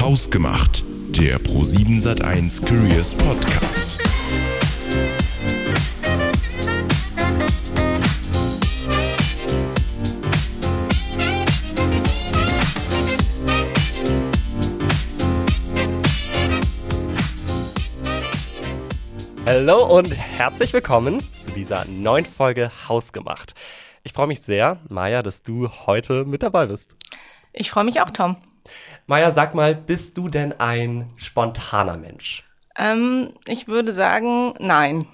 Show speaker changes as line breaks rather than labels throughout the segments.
Hausgemacht, der Pro7 Sat1 Careers Podcast.
Hallo und herzlich willkommen zu dieser neuen Folge Hausgemacht. Ich freue mich sehr, Maja, dass du heute mit dabei bist.
Ich freue mich auch, Tom.
Maja, sag mal, bist du denn ein spontaner Mensch?
Ähm, ich würde sagen, nein.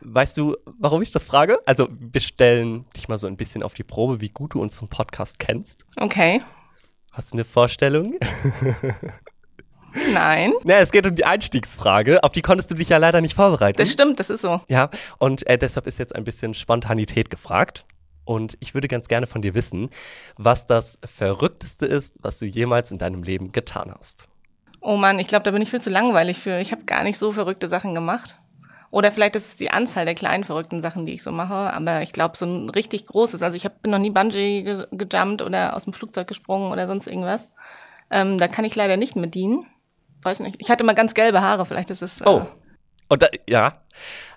Weißt du, warum ich das frage? Also, wir stellen dich mal so ein bisschen auf die Probe, wie gut du unseren Podcast kennst.
Okay.
Hast du eine Vorstellung?
Nein.
Na, es geht um die Einstiegsfrage. Auf die konntest du dich ja leider nicht vorbereiten.
Das stimmt, das ist so.
Ja, und äh, deshalb ist jetzt ein bisschen Spontanität gefragt. Und ich würde ganz gerne von dir wissen, was das Verrückteste ist, was du jemals in deinem Leben getan hast.
Oh Mann, ich glaube, da bin ich viel zu langweilig für. Ich habe gar nicht so verrückte Sachen gemacht. Oder vielleicht ist es die Anzahl der kleinen verrückten Sachen, die ich so mache. Aber ich glaube, so ein richtig großes. Also ich hab, bin noch nie Bungee ge gejumpt oder aus dem Flugzeug gesprungen oder sonst irgendwas. Ähm, da kann ich leider nicht mit dienen. Weiß nicht. Ich hatte mal ganz gelbe Haare. Vielleicht ist es. Äh,
Oh. Und da, ja,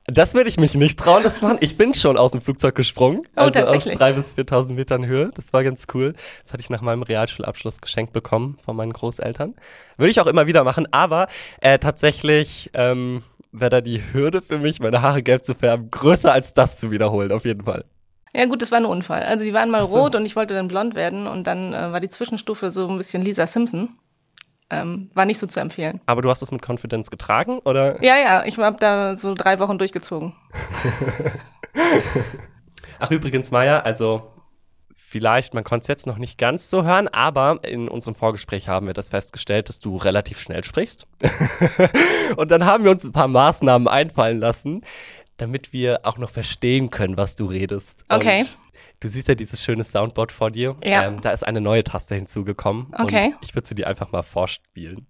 das würde ich mich nicht trauen, das zu machen. Ich bin schon aus dem Flugzeug gesprungen.
Oh,
also aus
tatsächlich.
3.000 bis 4.000 Metern Höhe. Das war ganz cool. Das hatte ich nach meinem Realschulabschluss geschenkt bekommen von meinen Großeltern. Würde ich auch immer wieder machen, aber äh, tatsächlich ähm, wäre da die Hürde für mich, meine Haare gelb zu färben, größer als das zu wiederholen, auf jeden Fall.
Ja gut, das war ein Unfall. Also die waren mal
so.
rot und ich wollte dann blond werden und dann äh, war die Zwischenstufe so ein bisschen Lisa Simpson. Ähm, war nicht so zu empfehlen.
Aber du hast es mit Confidence getragen, oder?
Ja, ja, ich habe da so drei Wochen durchgezogen.
Ach, übrigens, Maya, also vielleicht, man konnte es jetzt noch nicht ganz so hören, aber in unserem Vorgespräch haben wir das festgestellt, dass du relativ schnell sprichst. Und dann haben wir uns ein paar Maßnahmen einfallen lassen, damit wir auch noch verstehen können, was du redest.
Okay.
Und du siehst ja dieses schöne Soundboard vor dir.
Ja.
Ähm, da ist eine neue Taste hinzugekommen.
Okay.
Und ich würde sie dir einfach mal vorspielen.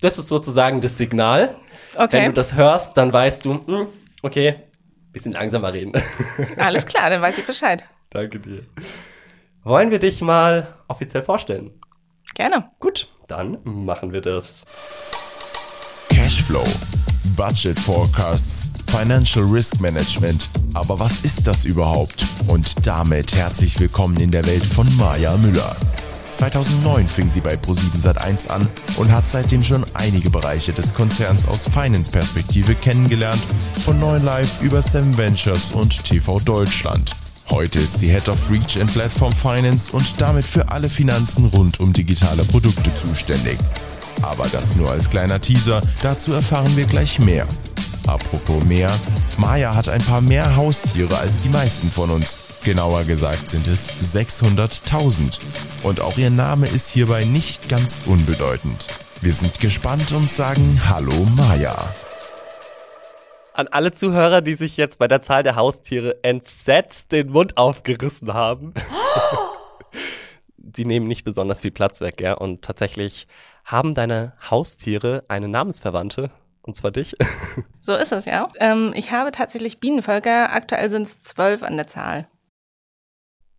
Das ist sozusagen das Signal. Wenn
Okay,
du das hörst, dann weißt du, hm, okay, bisschen langsamer reden.
alles klar, dann weiß ich Bescheid.
Danke dir. Wollen wir dich mal offiziell vorstellen?
Gerne.
Gut, dann machen wir das.
Cashflow, Budget Forecasts, Financial Risk Management. Aber was ist das überhaupt? Und damit herzlich willkommen in der Welt von Maja Müller. 2009 fing sie bei Pro7 Sat1 an und hat seitdem schon einige Bereiche des Konzerns aus Finance-Perspektive kennengelernt, von 9Live über Seven Ventures und TV Deutschland. Heute ist sie Head of Reach and Platform Finance und damit für alle Finanzen rund um digitale Produkte zuständig. Aber das nur als kleiner Teaser, dazu erfahren wir gleich mehr. Apropos mehr, Maya hat ein paar mehr Haustiere als die meisten von uns. Genauer gesagt sind es 600.000. Und auch ihr Name ist hierbei nicht ganz unbedeutend. Wir sind gespannt und sagen Hallo Maya.
An alle Zuhörer, die sich jetzt bei der Zahl der Haustiere entsetzt den Mund aufgerissen haben. Die nehmen nicht besonders viel Platz weg, ja. Und tatsächlich haben deine Haustiere eine Namensverwandte. Und zwar dich.
So ist es, ja. Ähm, ich habe tatsächlich Bienenvölker. Aktuell sind es zwölf an der Zahl.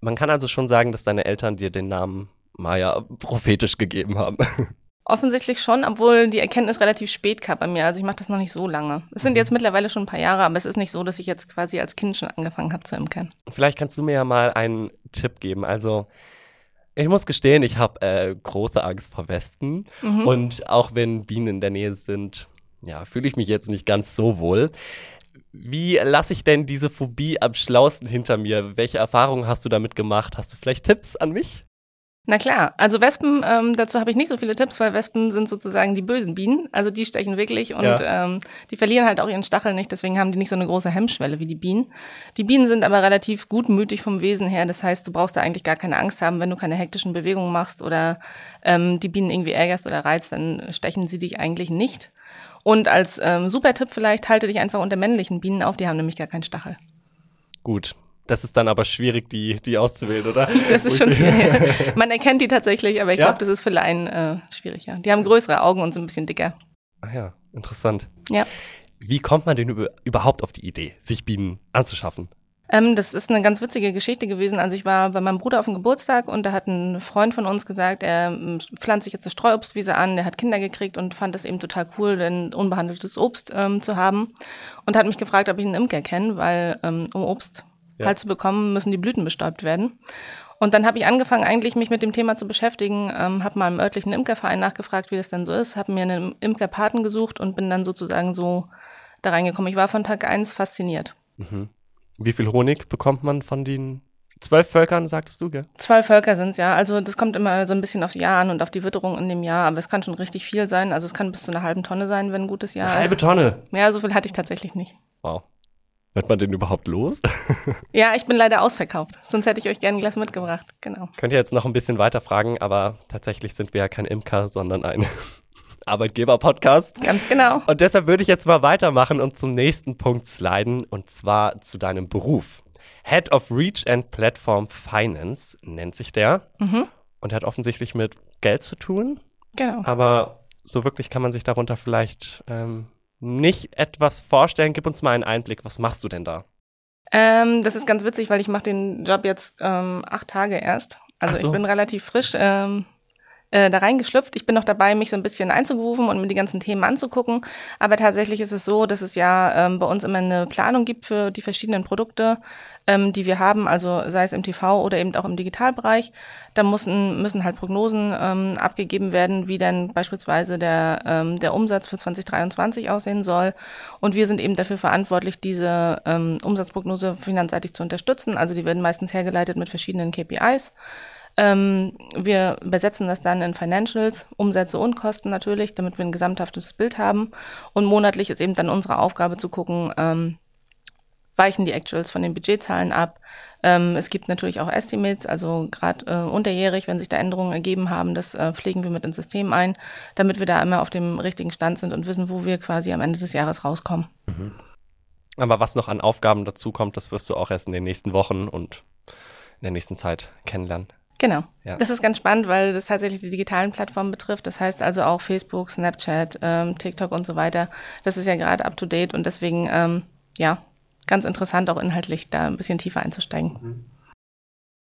Man kann also schon sagen, dass deine Eltern dir den Namen Maya prophetisch gegeben haben.
Offensichtlich schon, obwohl die Erkenntnis relativ spät kam bei mir. Also ich mache das noch nicht so lange. Es sind jetzt mittlerweile schon ein paar Jahre, aber es ist nicht so, dass ich jetzt quasi als Kind schon angefangen habe zu imkern.
Vielleicht kannst du mir ja mal einen Tipp geben. Also, ich muss gestehen, ich habe äh, große Angst vor Wespen.
Mhm.
Und auch wenn Bienen in der Nähe sind, ja, fühle ich mich jetzt nicht ganz so wohl. Wie lasse ich denn diese Phobie am schlausten hinter mir? Welche Erfahrungen hast du damit gemacht? Hast du vielleicht Tipps an mich?
Na klar, also Wespen, ähm, dazu habe ich nicht so viele Tipps, weil Wespen sind sozusagen die bösen Bienen. Also die stechen wirklich und
Ja.
ähm, die verlieren halt auch ihren Stachel nicht, deswegen haben die nicht so eine große Hemmschwelle wie die Bienen. Die Bienen sind aber relativ gutmütig vom Wesen her, das heißt, du brauchst da eigentlich gar keine Angst haben, wenn du keine hektischen Bewegungen machst oder ähm, die Bienen irgendwie ärgerst oder reizt, dann stechen sie dich eigentlich nicht. Und als ähm, super Tipp vielleicht, halte dich einfach unter männlichen Bienen auf, die haben nämlich gar keinen Stachel.
Gut. Das ist dann aber schwierig, die, die auszuwählen, oder?
Das ist schon schwierig. Man erkennt die tatsächlich, aber ich
Ja?
glaube, das ist für Laien äh, schwierig, ja. Die haben größere Augen und sind ein bisschen dicker.
Ah ja, interessant.
Ja.
Wie kommt man denn über, überhaupt auf die Idee, sich Bienen anzuschaffen?
Ähm, das ist eine ganz witzige Geschichte gewesen. Also ich war bei meinem Bruder auf dem Geburtstag und da hat ein Freund von uns gesagt, er ähm, pflanzt sich jetzt eine Streuobstwiese an, der hat Kinder gekriegt und fand es eben total cool, denn unbehandeltes Obst ähm, zu haben und hat mich gefragt, ob ich einen Imker kenne, weil ähm, um Obst ja. halt zu bekommen, müssen die Blüten bestäubt werden. Und dann habe ich angefangen, eigentlich mich mit dem Thema zu beschäftigen, ähm, habe mal im örtlichen Imkerverein nachgefragt, wie das denn so ist, habe mir einen Imkerpaten gesucht und bin dann sozusagen so da reingekommen. Ich war von Tag eins fasziniert.
Mhm. Wie viel Honig bekommt man von den zwölf Völkern, sagtest du, gell?
Zwölf Völker sind's ja. Also das kommt immer so ein bisschen aufs Jahr an und auf die Witterung in dem Jahr, aber es kann schon richtig viel sein. Also es kann bis zu einer halben Tonne sein, wenn ein gutes Jahr
Eine ist. Halbe Tonne?
Ja, so viel hatte ich tatsächlich nicht.
Wow. Wird man den überhaupt los?
ja, ich bin leider ausverkauft. Sonst hätte ich euch gerne ein Glas mitgebracht. Genau.
Könnt ihr jetzt noch ein bisschen weiter fragen, aber tatsächlich sind wir ja kein Imker, sondern ein Arbeitgeber-Podcast.
Ganz genau.
Und deshalb würde ich jetzt mal weitermachen und zum nächsten Punkt sliden und zwar zu deinem Beruf. Head of Reach and Platform Finance nennt sich der mhm. und hat offensichtlich mit Geld zu tun.
Genau.
Aber so wirklich kann man sich darunter vielleicht ähm, nicht etwas vorstellen. Gib uns mal einen Einblick. Was machst du denn da?
Ähm, das ist ganz witzig, weil ich mache den Job jetzt ähm, acht Tage erst. Also so. ich bin relativ frisch. Ähm, äh, da reingeschlüpft. Ich bin noch dabei, mich so ein bisschen einzugerufen und mir die ganzen Themen anzugucken. Aber tatsächlich ist es so, dass es ja ähm, bei uns immer eine Planung gibt für die verschiedenen Produkte, ähm, die wir haben, also sei es im TV oder eben auch im Digitalbereich. Da müssen, müssen halt Prognosen ähm, abgegeben werden, wie dann beispielsweise der, ähm, der Umsatz für 2023 aussehen soll. Und wir sind eben dafür verantwortlich, diese ähm, Umsatzprognose finanzseitig zu unterstützen. Also die werden meistens hergeleitet mit verschiedenen KPIs. Ähm, wir übersetzen das dann in Financials, Umsätze und Kosten natürlich, damit wir ein gesamthaftes Bild haben. Und monatlich ist eben dann unsere Aufgabe zu gucken, ähm, weichen die Actuals von den Budgetzahlen ab. Ähm, es gibt natürlich auch Estimates, also gerade äh, unterjährig, wenn sich da Änderungen ergeben haben, das äh, pflegen wir mit ins System ein, damit wir da immer auf dem richtigen Stand sind und wissen, wo wir quasi am Ende des Jahres rauskommen. Mhm.
Aber was noch an Aufgaben dazu kommt, das wirst du auch erst in den nächsten Wochen und in der nächsten Zeit kennenlernen.
Genau. Ja. Das ist ganz spannend, weil das tatsächlich die digitalen Plattformen betrifft. Das heißt also auch Facebook, Snapchat, ähm, TikTok und so weiter. Das ist ja gerade up to date und deswegen, ähm, ja, ganz interessant auch inhaltlich da ein bisschen tiefer einzusteigen. Mhm.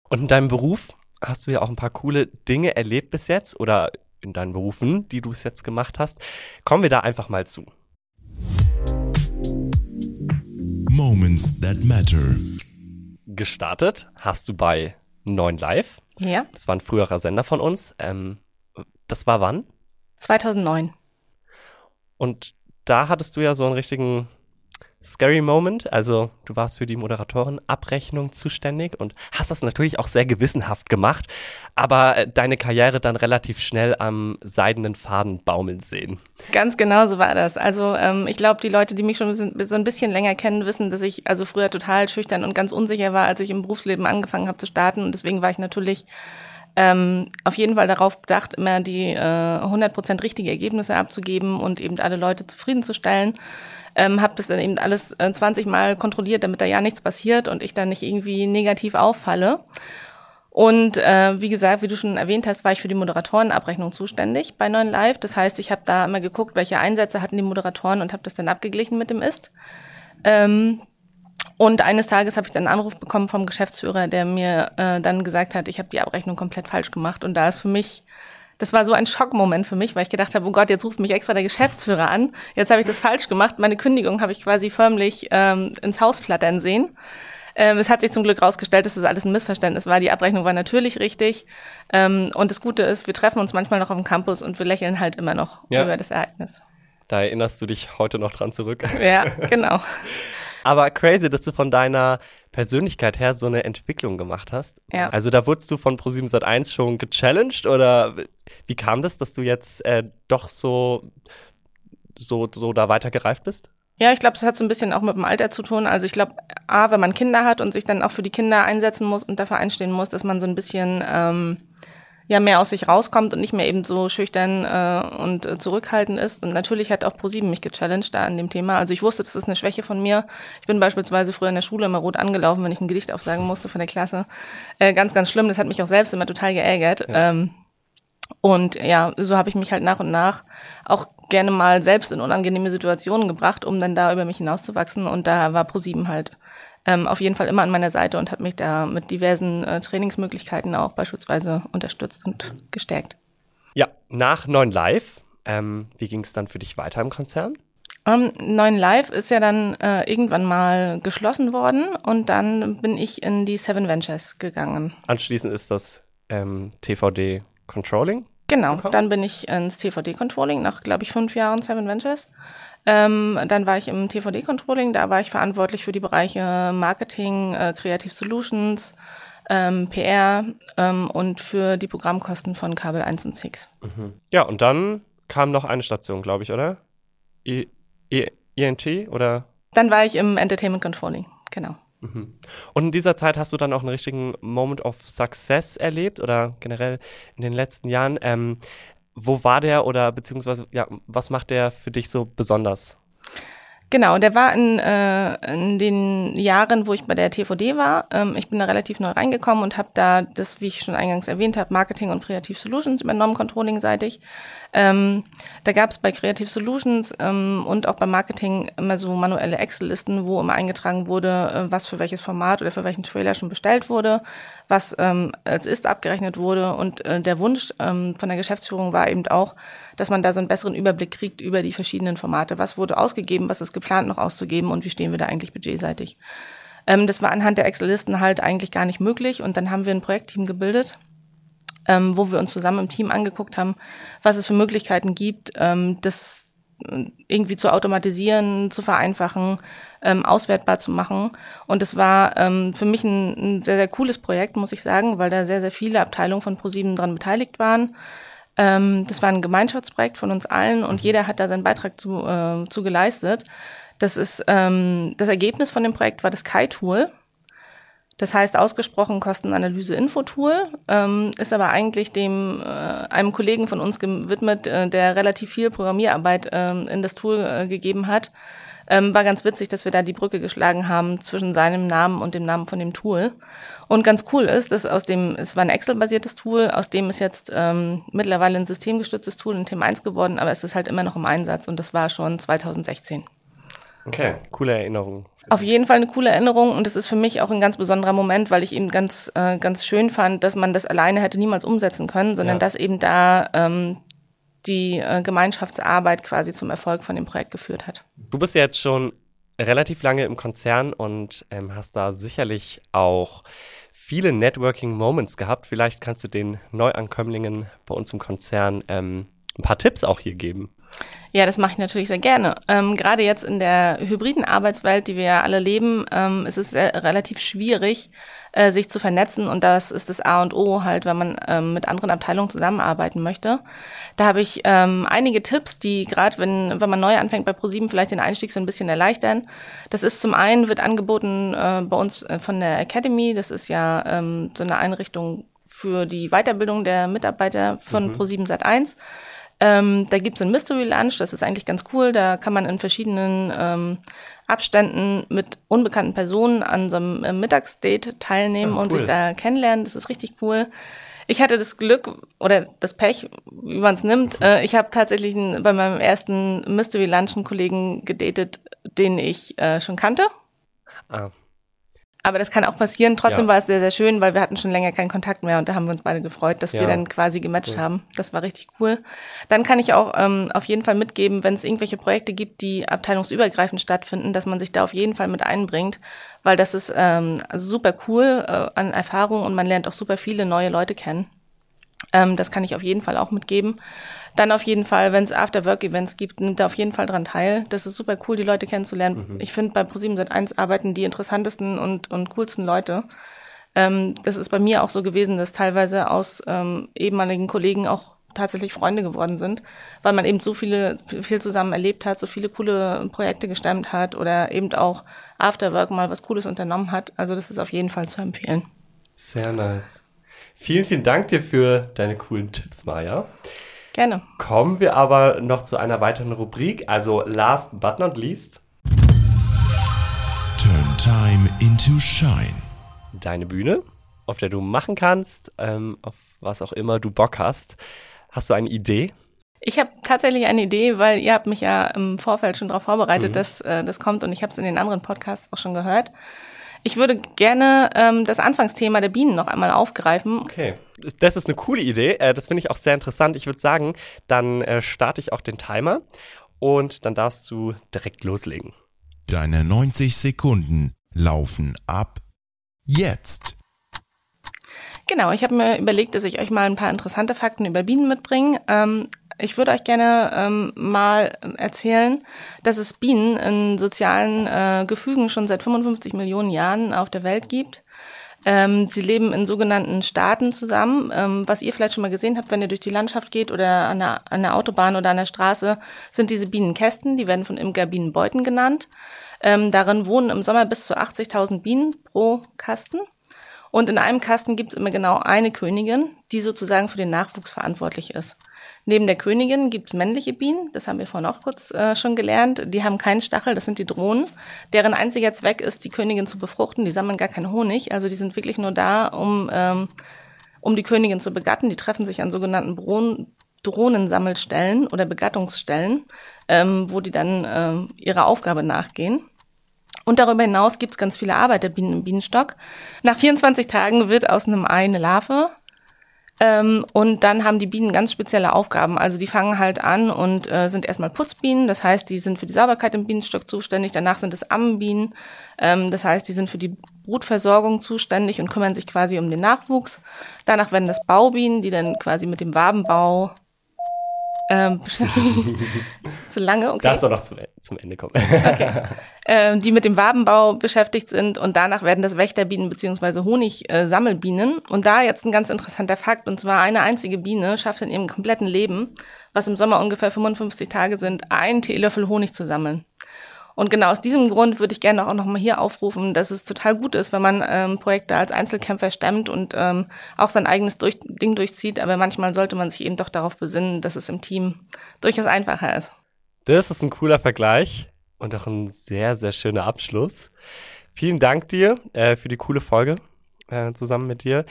Und in deinem Beruf hast du ja auch ein paar coole Dinge erlebt bis jetzt oder in deinen Berufen, die du bis jetzt gemacht hast. Kommen wir da einfach mal zu. Moments that matter. Gestartet hast du bei 9 Live.
Ja.
Das war ein früherer Sender von uns. Ähm, das war wann?
2009.
Und da hattest du ja so einen richtigen Scary Moment. Also du warst für die Moderatorenabrechnung zuständig und hast das natürlich auch sehr gewissenhaft gemacht, aber äh, deine Karriere dann relativ schnell am seidenen Faden baumeln sehen.
Ganz genau so war das. Also ähm, ich glaube, die Leute, die mich schon so ein bisschen länger kennen, wissen, dass ich also früher total schüchtern und ganz unsicher war, als ich im Berufsleben angefangen habe zu starten. Und deswegen war ich natürlich ähm, auf jeden Fall darauf bedacht, immer die äh, 100% richtige Ergebnisse abzugeben und eben alle Leute zufriedenzustellen ähm, habe das dann eben alles äh, 20 Mal kontrolliert, damit da ja nichts passiert und ich dann nicht irgendwie negativ auffalle. Und äh, wie gesagt, wie du schon erwähnt hast, war ich für die Moderatorenabrechnung zuständig bei 9 Live. Das heißt, ich habe da immer geguckt, welche Einsätze hatten die Moderatoren und habe das dann abgeglichen mit dem Ist. Ähm, und eines Tages habe ich dann einen Anruf bekommen vom Geschäftsführer, der mir äh, dann gesagt hat, ich habe die Abrechnung komplett falsch gemacht. Und da ist für mich das war so ein Schockmoment für mich, weil ich gedacht habe, oh Gott, jetzt ruft mich extra der Geschäftsführer an. Jetzt habe ich das falsch gemacht. Meine Kündigung habe ich quasi förmlich ähm, ins Haus flattern sehen. Ähm, es hat sich zum Glück rausgestellt, dass das alles ein Missverständnis war. Die Abrechnung war natürlich richtig. Ähm, und das Gute ist, wir treffen uns manchmal noch auf dem Campus und wir lächeln halt immer noch ja. über das Ereignis.
Da erinnerst du dich heute noch dran zurück.
Ja, genau.
Aber crazy, dass du von deiner Persönlichkeit her so eine Entwicklung gemacht hast.
Ja.
Also da wurdest du von Pro7 Sat1 schon gechallenged oder wie kam das, dass du jetzt äh, doch so, so, so da weiter gereift bist?
Ja, ich glaube, das hat so ein bisschen auch mit dem Alter zu tun. Also ich glaube, A, wenn man Kinder hat und sich dann auch für die Kinder einsetzen muss und dafür einstehen muss, dass man so ein bisschen ähm, ja mehr aus sich rauskommt und nicht mehr eben so schüchtern äh, und äh, zurückhaltend ist. Und natürlich hat auch ProSieben mich gechallenged da an dem Thema. Also ich wusste, das ist eine Schwäche von mir. Ich bin beispielsweise früher in der Schule immer rot angelaufen, wenn ich ein Gedicht aufsagen musste von der Klasse. Äh, ganz, ganz schlimm. Das hat mich auch selbst immer total geärgert. Ja. Ähm, und ja, so habe ich mich halt nach und nach auch gerne mal selbst in unangenehme Situationen gebracht, um dann da über mich hinauszuwachsen. Und da war ProSieben halt ähm, auf jeden Fall immer an meiner Seite und hat mich da mit diversen äh, Trainingsmöglichkeiten auch beispielsweise unterstützt und gestärkt.
Ja, nach 9 Live, ähm, wie ging es dann für dich weiter im Konzern?
Ähm, 9 Live ist ja dann äh, irgendwann mal geschlossen worden und dann bin ich in die Seven Ventures gegangen.
Anschließend ist das ähm, TVD Controlling.
Genau, bekommen? dann bin ich ins TVD Controlling nach, glaube ich, fünf Jahren Seven Ventures. Ähm, dann war ich im TVD Controlling, da war ich verantwortlich für die Bereiche Marketing, äh, Creative Solutions, ähm, PR ähm, und für die Programmkosten von Kabel 1 und 6.
Mhm. Ja, und dann kam noch eine Station, glaube ich, oder? I ENT oder?
Dann war ich im Entertainment Controlling, genau.
Mhm. Und in dieser Zeit hast du dann auch einen richtigen Moment of Success erlebt oder generell in den letzten Jahren. Ähm, wo war der oder beziehungsweise, ja, was macht der für dich so besonders?
Genau, der war in, äh, in den Jahren, wo ich bei der TVD war. Ähm, ich bin da relativ neu reingekommen und habe da das, wie ich schon eingangs erwähnt habe, Marketing und Creative Solutions übernommen, Controlling-seitig. Ähm, da gab es bei Creative Solutions ähm, und auch beim Marketing immer so manuelle Excel-Listen, wo immer eingetragen wurde, äh, was für welches Format oder für welchen Trailer schon bestellt wurde, was ähm, als ist abgerechnet wurde. Und äh, der Wunsch ähm, von der Geschäftsführung war eben auch, dass man da so einen besseren Überblick kriegt über die verschiedenen Formate. Was wurde ausgegeben, was ist geplant noch auszugeben und wie stehen wir da eigentlich budgetseitig. Ähm, das war anhand der Excel-Listen halt eigentlich gar nicht möglich. Und dann haben wir ein Projektteam gebildet ähm, wo wir uns zusammen im Team angeguckt haben, was es für Möglichkeiten gibt, ähm, das äh, irgendwie zu automatisieren, zu vereinfachen, ähm, auswertbar zu machen. Und es war ähm, für mich ein, ein, sehr, sehr cooles Projekt, muss ich sagen, weil da sehr, sehr viele Abteilungen von ProSieben dran beteiligt waren. Ähm, das war ein Gemeinschaftsprojekt von uns allen und jeder hat da seinen Beitrag zu, äh, zu geleistet. Das ist ähm, das Ergebnis von dem Projekt war das Kai-Tool. Das heißt ausgesprochen Kostenanalyse-Infotool, ähm, ist aber eigentlich dem äh, einem Kollegen von uns gewidmet, äh, der relativ viel Programmierarbeit äh, in das Tool äh, gegeben hat. Ähm, war ganz witzig, dass wir da die Brücke geschlagen haben zwischen seinem Namen und dem Namen von dem Tool. Und ganz cool ist, dass aus dem, es war ein Excel-basiertes Tool, aus dem ist jetzt ähm, mittlerweile ein systemgestütztes Tool in Thema 1 geworden, aber es ist halt immer noch im Einsatz und das war schon 2016.
Okay, coole Erinnerung.
Auf jeden Fall eine coole Erinnerung und es ist für mich auch ein ganz besonderer Moment, weil ich eben ganz, äh, ganz schön fand, dass man das alleine hätte niemals umsetzen können, sondern ja. dass eben da ähm, die äh, Gemeinschaftsarbeit quasi zum Erfolg von dem Projekt geführt hat.
Du bist jetzt schon relativ lange im Konzern und ähm, hast da sicherlich auch viele Networking Moments gehabt. Vielleicht kannst du den Neuankömmlingen bei uns im Konzern ähm, ein paar Tipps auch hier geben.
Ja, das mache ich natürlich sehr gerne. Ähm, Gerade jetzt in der hybriden Arbeitswelt, die wir ja alle leben, ähm, ist es relativ schwierig, äh, sich zu vernetzen. Und das ist das A und O halt, wenn man ähm, mit anderen Abteilungen zusammenarbeiten möchte. Da habe ich ähm, einige Tipps, die gerade, wenn, wenn man neu anfängt bei ProSieben, vielleicht den Einstieg so ein bisschen erleichtern. Das ist zum einen, wird angeboten äh, bei uns äh, von der Academy. Das ist ja ähm, so eine Einrichtung für die Weiterbildung der Mitarbeiter von mhm. ProSieben Sat1. Ähm, da gibt's ein Mystery Lunch, das ist eigentlich ganz cool. Da kann man in verschiedenen ähm, Abständen mit unbekannten Personen an so einem äh, Mittagsdate teilnehmen oh, und sich da kennenlernen. Das ist richtig cool. Ich hatte das Glück oder das Pech, wie man es nimmt. Äh, ich habe tatsächlich einen, bei meinem ersten Mystery Lunch einen Kollegen gedatet, den ich äh, schon kannte. Ah. Aber das kann auch passieren. Trotzdem ja. war es sehr, sehr schön, weil wir hatten schon länger keinen Kontakt mehr und da haben wir uns beide gefreut, dass ja. wir dann quasi gematcht cool. haben. Das war richtig cool. Dann kann ich auch ähm, auf jeden Fall mitgeben, wenn es irgendwelche Projekte gibt, die abteilungsübergreifend stattfinden, dass man sich da auf jeden Fall mit einbringt, weil das ist ähm, super cool äh, an Erfahrung und man lernt auch super viele neue Leute kennen. Ähm, das kann ich auf jeden Fall auch mitgeben. Dann auf jeden Fall, wenn es After-Work-Events gibt, nimmt da auf jeden Fall dran teil. Das ist super cool, die Leute kennenzulernen. Mhm. Ich finde, bei ProSieben Sat1 arbeiten die interessantesten und, und coolsten Leute. Ähm, das ist bei mir auch so gewesen, dass teilweise aus ähm, ehemaligen Kollegen auch tatsächlich Freunde geworden sind, weil man eben so viele, viel zusammen erlebt hat, so viele coole Projekte gestemmt hat oder eben auch Afterwork mal was Cooles unternommen hat. Also das ist auf jeden Fall zu empfehlen.
Sehr nice. Vielen, vielen Dank dir für deine coolen Tipps, Maja.
Gerne.
Kommen wir aber noch zu einer weiteren Rubrik, also last but not least.
Turn time into shine.
Deine Bühne, auf der du machen kannst, ähm, auf was auch immer du Bock hast. Hast du eine Idee?
Ich habe tatsächlich eine Idee, weil ihr habt mich ja im Vorfeld schon darauf vorbereitet, mhm. dass äh, das kommt und ich habe es in den anderen Podcasts auch schon gehört. Ich würde gerne ähm, das Anfangsthema der Bienen noch einmal aufgreifen.
Okay. Das ist eine coole Idee. Äh, das finde ich auch sehr interessant. Ich würde sagen, dann äh, starte ich auch den Timer und dann darfst du direkt loslegen.
Deine 90 Sekunden laufen ab jetzt.
Genau, ich habe mir überlegt, dass ich euch mal ein paar interessante Fakten über Bienen mitbringe. Ähm, ich würde euch gerne ähm, mal erzählen, dass es Bienen in sozialen äh, Gefügen schon seit 55 Millionen Jahren auf der Welt gibt. Ähm, sie leben in sogenannten Staaten zusammen. Ähm, was ihr vielleicht schon mal gesehen habt, wenn ihr durch die Landschaft geht oder an der, an der Autobahn oder an der Straße, sind diese Bienenkästen. Die werden von Imker Bienenbeuten genannt. Ähm, darin wohnen im Sommer bis zu 80.000 Bienen pro Kasten. Und in einem Kasten gibt es immer genau eine Königin, die sozusagen für den Nachwuchs verantwortlich ist. Neben der Königin gibt es männliche Bienen, das haben wir vorhin auch kurz äh, schon gelernt. Die haben keinen Stachel, das sind die Drohnen. Deren einziger Zweck ist, die Königin zu befruchten. Die sammeln gar keinen Honig, also die sind wirklich nur da, um, ähm, um die Königin zu begatten. Die treffen sich an sogenannten Drohnen, Drohnensammelstellen oder Begattungsstellen, ähm, wo die dann ähm, ihrer Aufgabe nachgehen. Und darüber hinaus gibt es ganz viele Arbeiterbienen im Bienenstock. Nach 24 Tagen wird aus einem Ei eine Larve. Ähm, und dann haben die Bienen ganz spezielle Aufgaben. Also die fangen halt an und äh, sind erstmal Putzbienen. Das heißt, die sind für die Sauberkeit im Bienenstock zuständig. Danach sind es Ammenbienen. Ähm, das heißt, die sind für die Brutversorgung zuständig und kümmern sich quasi um den Nachwuchs. Danach werden das Baubienen, die dann quasi mit dem Wabenbau ähm, zu lange, okay.
Darfst du noch zum, zum Ende kommen.
okay. Ähm, die mit dem Wabenbau beschäftigt sind und danach werden das Wächterbienen beziehungsweise Honigsammelbienen. Äh, und da jetzt ein ganz interessanter Fakt, und zwar eine einzige Biene schafft in ihrem kompletten Leben, was im Sommer ungefähr 55 Tage sind, einen Teelöffel Honig zu sammeln. Und genau aus diesem Grund würde ich gerne auch nochmal hier aufrufen, dass es total gut ist, wenn man ähm, Projekte als Einzelkämpfer stemmt und ähm, auch sein eigenes durch Ding durchzieht. Aber manchmal sollte man sich eben doch darauf besinnen, dass es im Team durchaus einfacher ist.
Das ist ein cooler Vergleich und auch ein sehr, sehr schöner Abschluss. Vielen Dank dir äh, für die coole Folge äh, zusammen mit dir.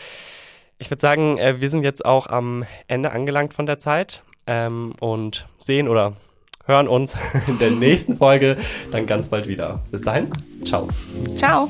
Ich würde sagen, äh, wir sind jetzt auch am Ende angelangt von der Zeit ähm, und sehen oder hören uns in der nächsten Folge dann ganz bald wieder. Bis dahin, ciao.
Ciao.